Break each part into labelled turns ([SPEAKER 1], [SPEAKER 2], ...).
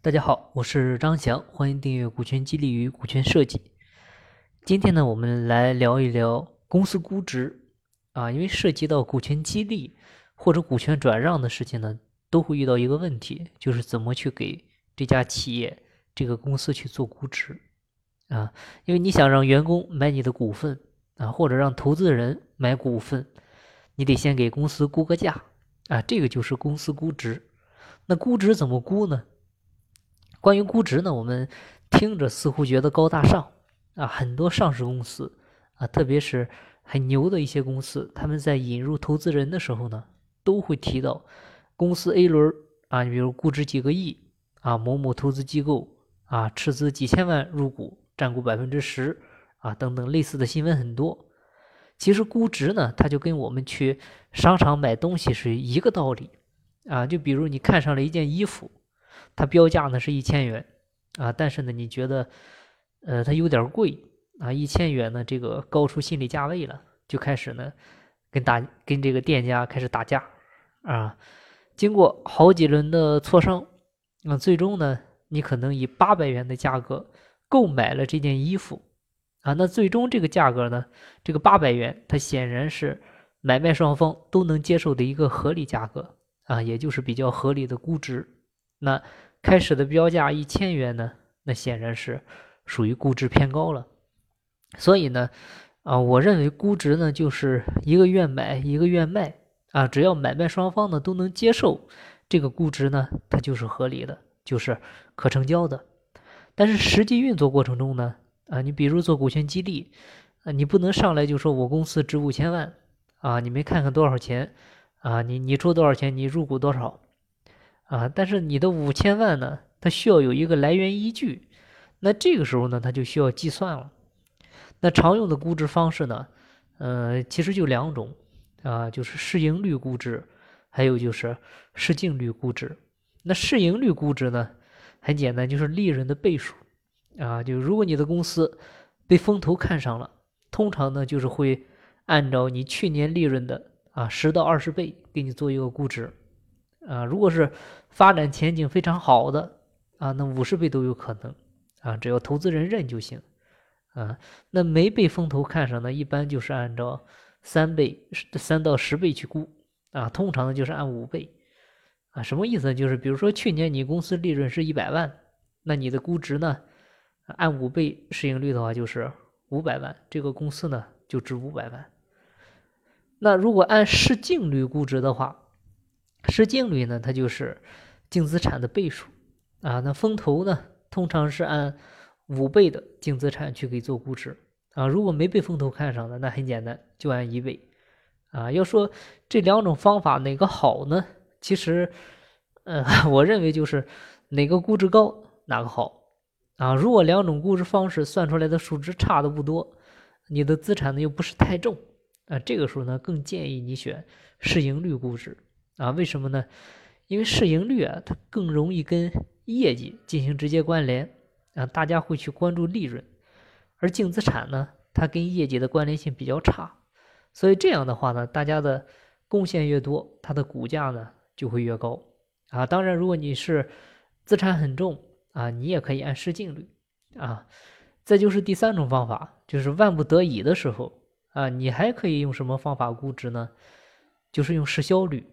[SPEAKER 1] 大家好，我是张翔，欢迎订阅《股权激励与股权设计》。今天呢，我们来聊一聊公司估值啊，因为涉及到股权激励或者股权转让的事情呢，都会遇到一个问题，就是怎么去给这家企业、这个公司去做估值啊？因为你想让员工买你的股份啊，或者让投资人买股份，你得先给公司估个价啊，这个就是公司估值。那估值怎么估呢？关于估值呢，我们听着似乎觉得高大上啊，很多上市公司啊，特别是很牛的一些公司，他们在引入投资人的时候呢，都会提到公司 A 轮啊，你比如估值几个亿啊，某某投资机构啊，斥资几千万入股，占股百分之十啊，等等类似的新闻很多。其实估值呢，它就跟我们去商场买东西是一个道理啊，就比如你看上了一件衣服。它标价呢是一千元啊，但是呢，你觉得，呃，它有点贵啊，一千元呢，这个高出心理价位了，就开始呢，跟打跟这个店家开始打架啊。经过好几轮的磋商，那最终呢，你可能以八百元的价格购买了这件衣服啊。那最终这个价格呢，这个八百元，它显然是买卖双方都能接受的一个合理价格啊，也就是比较合理的估值。那开始的标价一千元呢？那显然是属于估值偏高了。所以呢，啊，我认为估值呢就是一个愿买一个愿卖啊，只要买卖双方呢都能接受这个估值呢，它就是合理的，就是可成交的。但是实际运作过程中呢，啊，你比如做股权激励，啊，你不能上来就说我公司值五千万啊，你没看看多少钱啊？你你出多少钱？你入股多少？啊，但是你的五千万呢，它需要有一个来源依据，那这个时候呢，它就需要计算了。那常用的估值方式呢，呃，其实就两种啊，就是市盈率估值，还有就是市净率估值。那市盈率估值呢，很简单，就是利润的倍数啊。就如果你的公司被风投看上了，通常呢，就是会按照你去年利润的啊十到二十倍给你做一个估值。啊，如果是发展前景非常好的啊，那五十倍都有可能啊，只要投资人认就行啊。那没被风投看上的，一般就是按照三倍、三到十倍去估啊，通常呢就是按五倍啊。什么意思呢？就是比如说去年你公司利润是一百万，那你的估值呢，按五倍市盈率的话就是五百万，这个公司呢就值五百万。那如果按市净率估值的话，市净率呢，它就是净资产的倍数啊。那风投呢，通常是按五倍的净资产去给做估值啊。如果没被风投看上的，那很简单，就按一倍啊。要说这两种方法哪个好呢？其实，呃，我认为就是哪个估值高哪个好啊。如果两种估值方式算出来的数值差的不多，你的资产呢又不是太重啊，这个时候呢，更建议你选市盈率估值。啊，为什么呢？因为市盈率啊，它更容易跟业绩进行直接关联啊，大家会去关注利润，而净资产呢，它跟业绩的关联性比较差，所以这样的话呢，大家的贡献越多，它的股价呢就会越高啊。当然，如果你是资产很重啊，你也可以按市净率啊。再就是第三种方法，就是万不得已的时候啊，你还可以用什么方法估值呢？就是用市销率。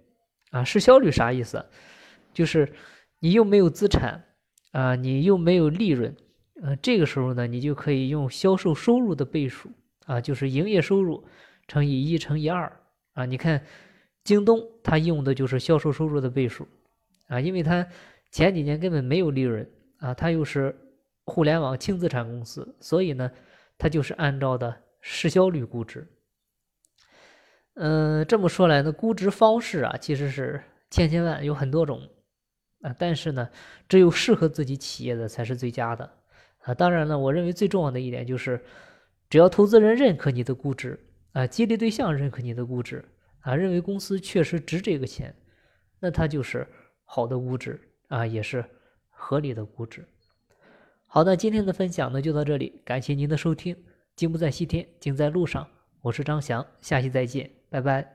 [SPEAKER 1] 啊，市销率啥意思？就是你又没有资产啊，你又没有利润，呃，这个时候呢，你就可以用销售收入的倍数啊，就是营业收入乘以一乘以二啊。你看京东它用的就是销售收入的倍数啊，因为它前几年根本没有利润啊，它又是互联网轻资产公司，所以呢，它就是按照的市销率估值。嗯，这么说来呢，估值方式啊，其实是千千万，有很多种啊。但是呢，只有适合自己企业的才是最佳的啊。当然了，我认为最重要的一点就是，只要投资人认可你的估值啊，激励对象认可你的估值啊，认为公司确实值这个钱，那它就是好的估值啊，也是合理的估值。好的，今天的分享呢就到这里，感谢您的收听。金不在西天，金在路上。我是张翔，下期再见。Bye bye.